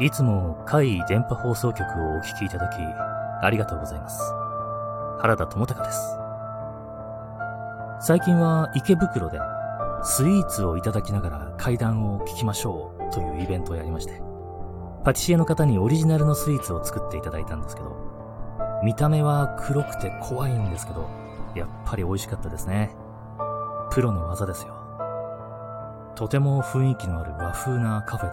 いつも海電波放送局をお聞きいただき、ありがとうございます。原田智隆です。最近は池袋でスイーツをいただきながら階段を聞きましょうというイベントをやりまして、パティシエの方にオリジナルのスイーツを作っていただいたんですけど、見た目は黒くて怖いんですけど、やっぱり美味しかったですね。プロの技ですよ。とても雰囲気のある和風なカフェ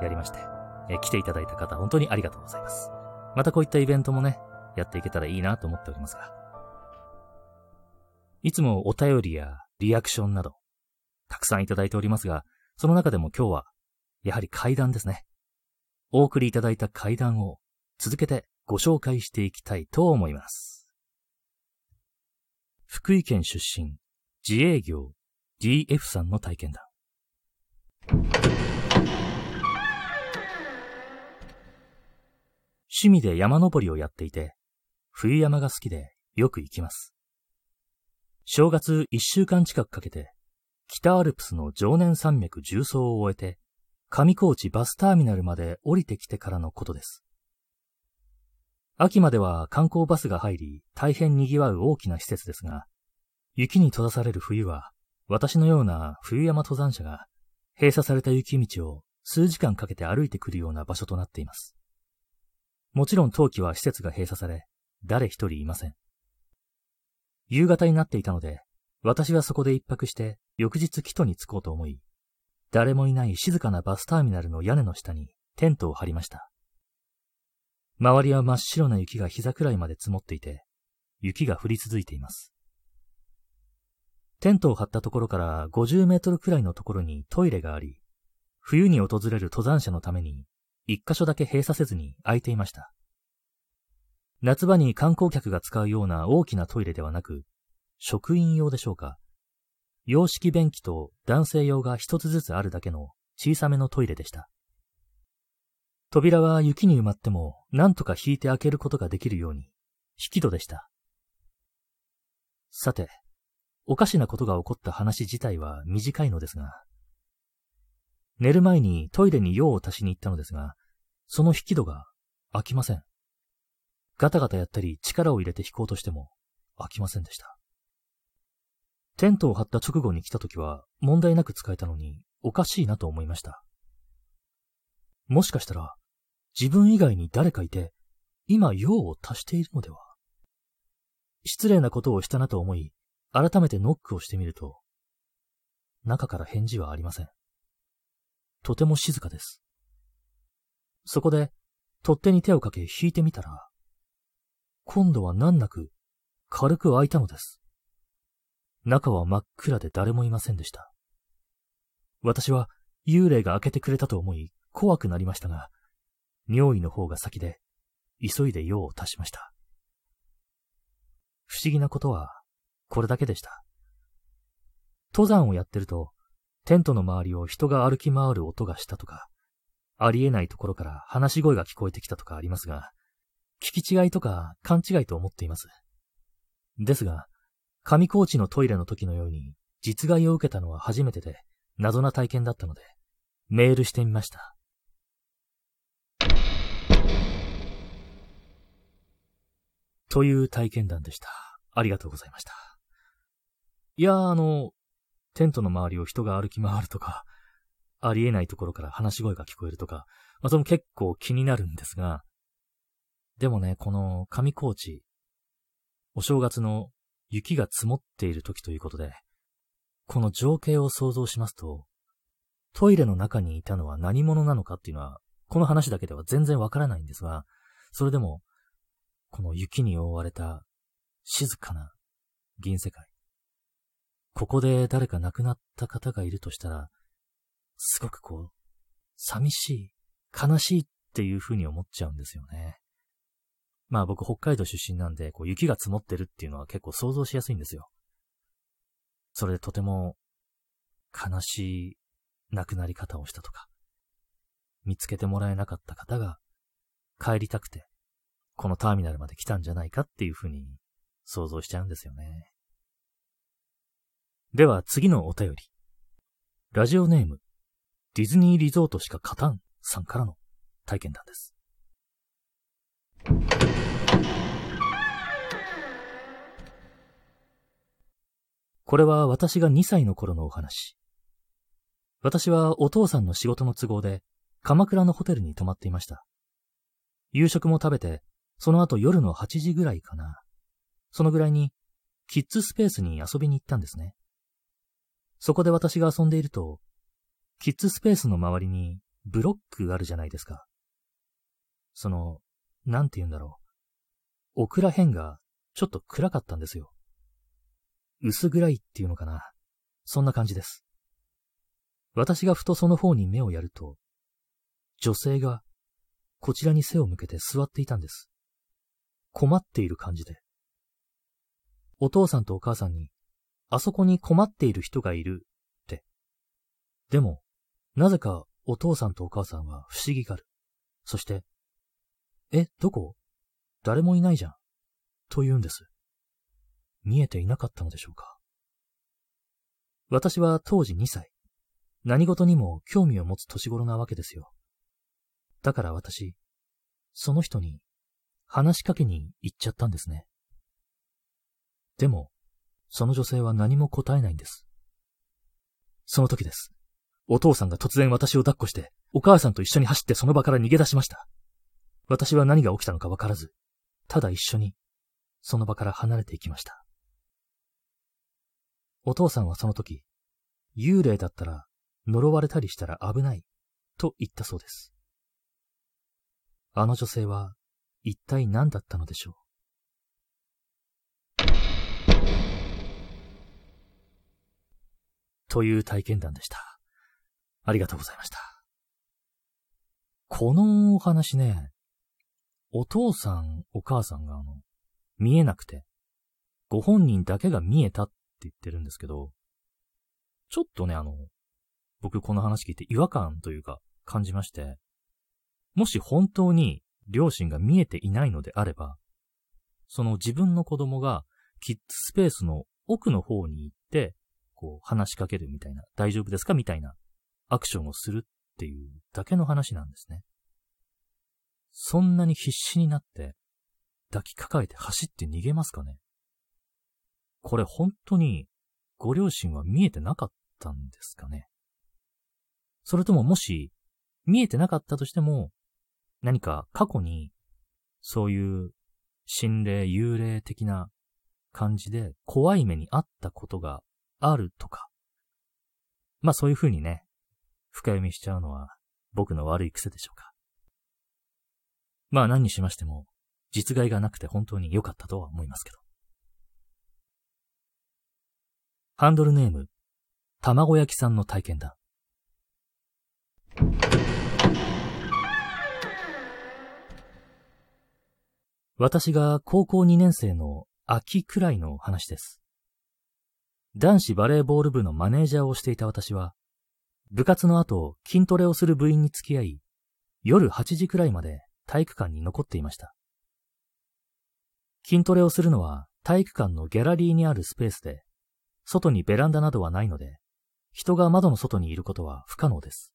でやりまして、え来ていただいた方本当にありがとうございます。またこういったイベントもね、やっていけたらいいなと思っておりますが。いつもお便りやリアクションなど、たくさんいただいておりますが、その中でも今日は、やはり階段ですね。お送りいただいた階段を続けてご紹介していきたいと思います。福井県出身、自営業 DF さんの体験談。趣味で山登りをやっていて、冬山が好きでよく行きます。正月一週間近くかけて、北アルプスの常年山脈重走を終えて、上高地バスターミナルまで降りてきてからのことです。秋までは観光バスが入り、大変賑わう大きな施設ですが、雪に閉ざされる冬は、私のような冬山登山者が、閉鎖された雪道を数時間かけて歩いてくるような場所となっています。もちろん冬季は施設が閉鎖され、誰一人いません。夕方になっていたので、私はそこで一泊して翌日キトに着こうと思い、誰もいない静かなバスターミナルの屋根の下にテントを張りました。周りは真っ白な雪が膝くらいまで積もっていて、雪が降り続いています。テントを張ったところから50メートルくらいのところにトイレがあり、冬に訪れる登山者のために一箇所だけ閉鎖せずに空いていました。夏場に観光客が使うような大きなトイレではなく、職員用でしょうか。洋式便器と男性用が一つずつあるだけの小さめのトイレでした。扉は雪に埋まっても何とか引いて開けることができるように、引き戸でした。さて、おかしなことが起こった話自体は短いのですが、寝る前にトイレに用を足しに行ったのですが、その引き戸が開きません。ガタガタやったり力を入れて引こうとしても開きませんでした。テントを張った直後に来た時は問題なく使えたのにおかしいなと思いました。もしかしたら自分以外に誰かいて、今用を足しているのでは？失礼なことをしたなと思い、改めてノックをしてみると、中から返事はありません。とても静かです。そこで、取っ手に手をかけ引いてみたら、今度は難なく軽く開いたのです。中は真っ暗で誰もいませんでした。私は幽霊が開けてくれたと思い怖くなりましたが、尿意の方が先で、急いで用を足しました。不思議なことは、これだけでした。登山をやってると、テントの周りを人が歩き回る音がしたとか、ありえないところから話し声が聞こえてきたとかありますが、聞き違いとか勘違いと思っています。ですが、上高地のトイレの時のように実害を受けたのは初めてで謎な体験だったので、メールしてみました。という体験談でした。ありがとうございました。いやー、あの、テントの周りを人が歩き回るとか、ありえないところから話し声が聞こえるとか、まあ、それも結構気になるんですが、でもね、この上高地、お正月の雪が積もっている時ということで、この情景を想像しますと、トイレの中にいたのは何者なのかっていうのは、この話だけでは全然わからないんですが、それでも、この雪に覆われた静かな銀世界。ここで誰か亡くなった方がいるとしたら、すごくこう、寂しい、悲しいっていう風に思っちゃうんですよね。まあ僕北海道出身なんで、こう雪が積もってるっていうのは結構想像しやすいんですよ。それでとても悲しい亡くなり方をしたとか、見つけてもらえなかった方が帰りたくてこのターミナルまで来たんじゃないかっていうふうに想像しちゃうんですよね。では次のお便り。ラジオネーム、ディズニーリゾートしか勝たんさんからの体験談です。これは私が2歳の頃のお話。私はお父さんの仕事の都合で鎌倉のホテルに泊まっていました。夕食も食べて、その後夜の8時ぐらいかな。そのぐらいに、キッズスペースに遊びに行ったんですね。そこで私が遊んでいると、キッズスペースの周りにブロックあるじゃないですか。その、なんて言うんだろう。奥ら辺がちょっと暗かったんですよ。薄暗いっていうのかな。そんな感じです。私がふとその方に目をやると、女性がこちらに背を向けて座っていたんです。困っている感じで。お父さんとお母さんに、あそこに困っている人がいるって。でも、なぜかお父さんとお母さんは不思議がる。そして、え、どこ？誰もいないじゃん。と言うんです。見えていなかったのでしょうか。私は当時2歳。何事にも興味を持つ年頃なわけですよ。だから私、その人に話しかけに行っちゃったんですね。でも、その女性は何も答えないんです。その時です。お父さんが突然私を抱っこして、お母さんと一緒に走ってその場から逃げ出しました。私は何が起きたのかわからず、ただ一緒に、その場から離れていきました。お父さんはその時、幽霊だったら呪われたりしたら危ない、と言ったそうです。あの女性は一体何だったのでしょう？という体験談でした。ありがとうございました。このお話ね、お父さん、お母さんがあの、見えなくて、ご本人だけが見えたって言ってるんですけど、ちょっとね、あの、僕この話聞いて違和感というか感じまして、もし本当に両親が見えていないのであれば、その自分の子供がキッズスペースの奥の方に行って、こう話しかけるみたいな、大丈夫ですかみたいなアクションをするっていうだけの話なんですね。そんなに必死になって抱きかかえて走って逃げますかね？これ本当にご両親は見えてなかったんですかね？それとももし見えてなかったとしても何か過去に、そういう心霊、幽霊的な感じで怖い目にあったことがあるとか。まあそういう風にね、深読みしちゃうのは僕の悪い癖でしょうか？まあ何にしましても、実害がなくて本当に良かったとは思いますけど。ハンドルネーム、卵焼きさんの体験だ。私が高校2年生の秋くらいの話です。男子バレーボール部のマネージャーをしていた私は、部活の後筋トレをする部員に付き合い、夜8時くらいまで体育館に残っていました。筋トレをするのは体育館のギャラリーにあるスペースで、外にベランダなどはないので、人が窓の外にいることは不可能です。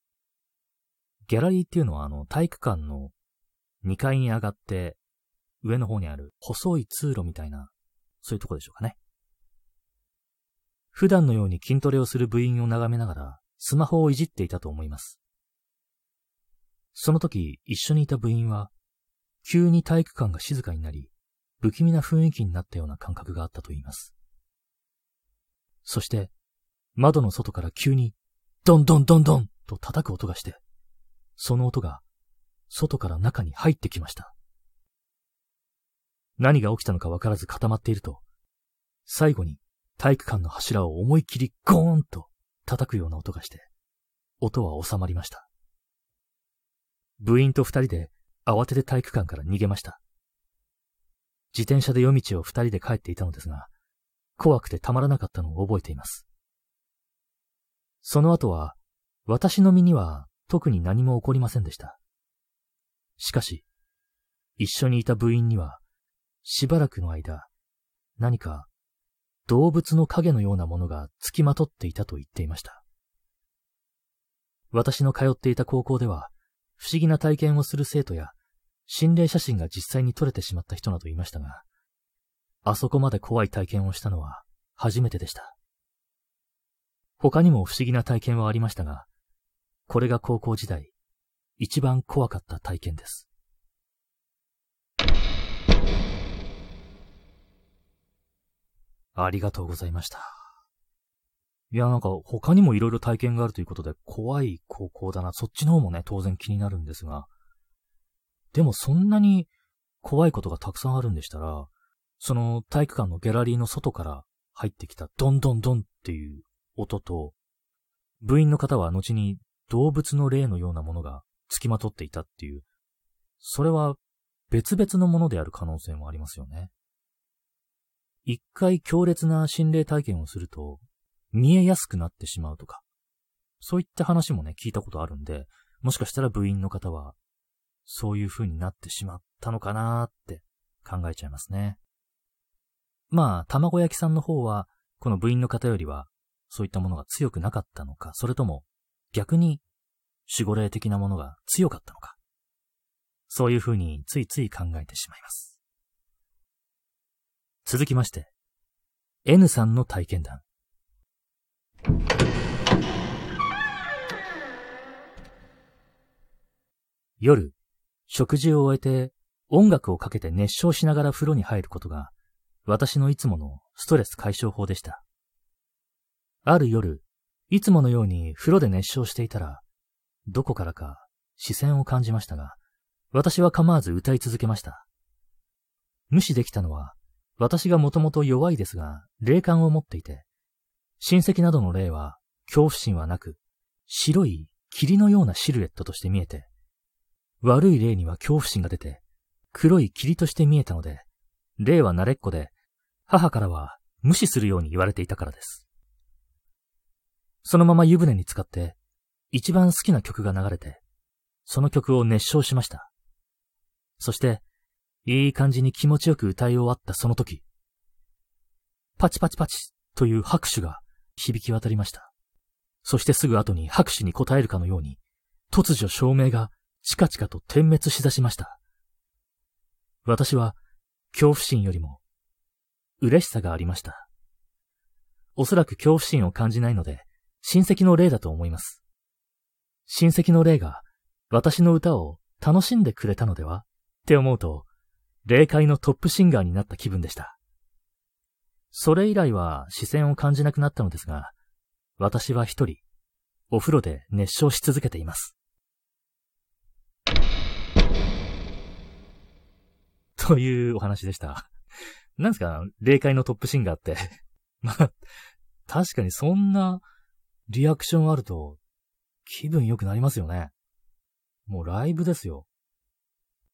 ギャラリーっていうのはあの体育館の2階に上がって上の方にある細い通路みたいな、そういうとこでしょうかね。普段のように筋トレをする部員を眺めながら、スマホをいじっていたと思います。その時、一緒にいた部員は、急に体育館が静かになり、不気味な雰囲気になったような感覚があったと言います。そして、窓の外から急に、ドンドンドンドンと叩く音がして、その音が、外から中に入ってきました。何が起きたのかわからず固まっていると、最後に体育館の柱を思いっきりゴーンと叩くような音がして、音は収まりました。部員と二人で慌てて体育館から逃げました。自転車で夜道を二人で帰っていたのですが、怖くてたまらなかったのを覚えています。その後は、私の身には特に何も起こりませんでした。しかし、一緒にいた部員にはしばらくの間、何か動物の影のようなものが付きまとっていたと言っていました。私の通っていた高校では、不思議な体験をする生徒や、心霊写真が実際に撮れてしまった人などいましたが、あそこまで怖い体験をしたのは初めてでした。他にも不思議な体験はありましたが、これが高校時代、一番怖かった体験です。ありがとうございました。いや、なんか他にも色々体験があるということで怖い高校だな。そっちの方もね、当然気になるんですが。でもそんなに怖いことがたくさんあるんでしたら、その体育館のギャラリーの外から入ってきたドンドンドンっていう音と、部員の方は後に動物の霊のようなものが付きまとっていたっていう、それは別々のものである可能性もありますよね。一回強烈な心霊体験をすると、見えやすくなってしまうとか、そういった話もね、聞いたことあるんで、もしかしたら部員の方は、そういう風になってしまったのかなーって考えちゃいますね。まあ、卵焼きさんの方は、この部員の方よりは、そういったものが強くなかったのか、それとも、逆に、守護霊的なものが強かったのか。そういう風についつい考えてしまいます。続きまして、N さんの体験談。夜、食事を終えて音楽をかけて熱唱しながら風呂に入ることが私のいつものストレス解消法でした。ある夜、いつものように風呂で熱唱していたら、どこからか視線を感じましたが、私は構わず歌い続けました。無視できたのは、私がもともと弱いですが、霊感を持っていて、親戚などの霊は恐怖心はなく、白い霧のようなシルエットとして見えて、悪い霊には恐怖心が出て、黒い霧として見えたので、霊は慣れっこで、母からは無視するように言われていたからです。そのまま湯船に浸かって、一番好きな曲が流れて、その曲を熱唱しました。そして、いい感じに気持ちよく歌い終わったその時、パチパチパチという拍手が響き渡りました。そしてすぐ後に拍手に応えるかのように、突如照明がチカチカと点滅しだしました。私は恐怖心よりも嬉しさがありました。おそらく恐怖心を感じないので親戚の霊だと思います。親戚の霊が私の歌を楽しんでくれたのでは？って思うと、霊界のトップシンガーになった気分でした。それ以来は視線を感じなくなったのですが、私は一人、お風呂で熱唱し続けています。というお話でした。なんですか霊界のトップシンガーって。まあ、確かにそんなリアクションあると気分良くなりますよね。もうライブですよ。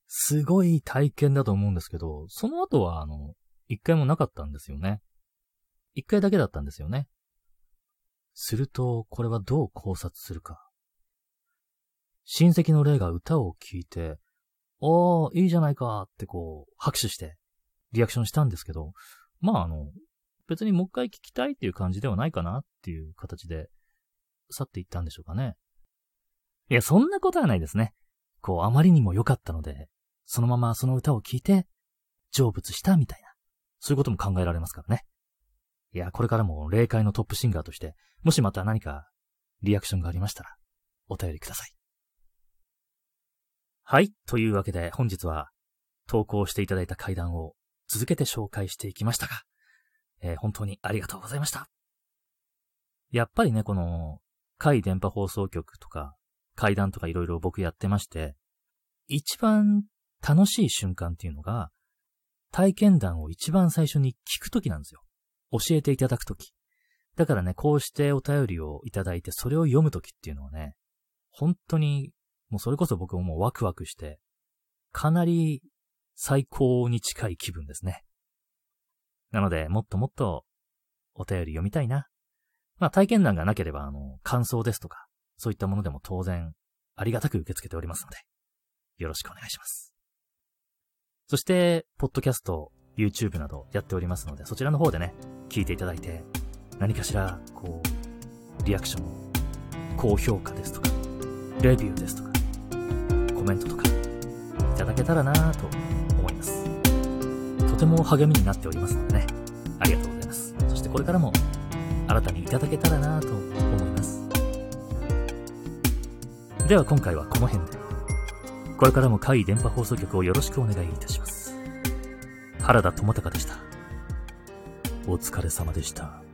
すごい体験だと思うんですけど、その後はあの、一回もなかったんですよね。一回だけだったんですよね。すると、これはどう考察するか。親戚の霊が歌を聴いて、おー、いいじゃないかってこう、拍手して、リアクションしたんですけど、まああの、別にもう一回聞きたいっていう感じではないかなっていう形で、去っていったんでしょうかね。いや、そんなことはないですね。こう、あまりにも良かったので、そのままその歌を聴いて、成仏したみたいな。そういうことも考えられますからね。いや、これからも霊界のトップシンガーとして、もしまた何かリアクションがありましたら、お便りください。はい。というわけで本日は投稿していただいた階段を続けて紹介していきましたが、えー、本当にありがとうございました。やっぱりね、この、回電波放送局とか、階段とかいろいろ僕やってまして、一番楽しい瞬間っていうのが、体験談を一番最初に聞くときなんですよ。教えていただくとき。だからね、こうしてお便りをいただいて、それを読むときっていうのはね、本当に、もうそれこそ僕ももうワクワクして、かなり最高に近い気分ですね。なので、もっともっとお便り読みたいな。まあ体験談がなければ、あの、感想ですとか、そういったものでも当然、ありがたく受け付けておりますので、よろしくお願いします。そして、ポッドキャスト、YouTube などやっておりますので、そちらの方でね、聞いていただいて、何かしら、こう、リアクション、高評価ですとか、レビューですとか、コメントとか、いただけたらなぁと思います。とても励みになっておりますのでね、ありがとうございます。そしてこれからも新たにいただけたらなぁと思います。では今回はこの辺で。これからも海電波放送局をよろしくお願いいたします。原田智隆でした。お疲れ様でした。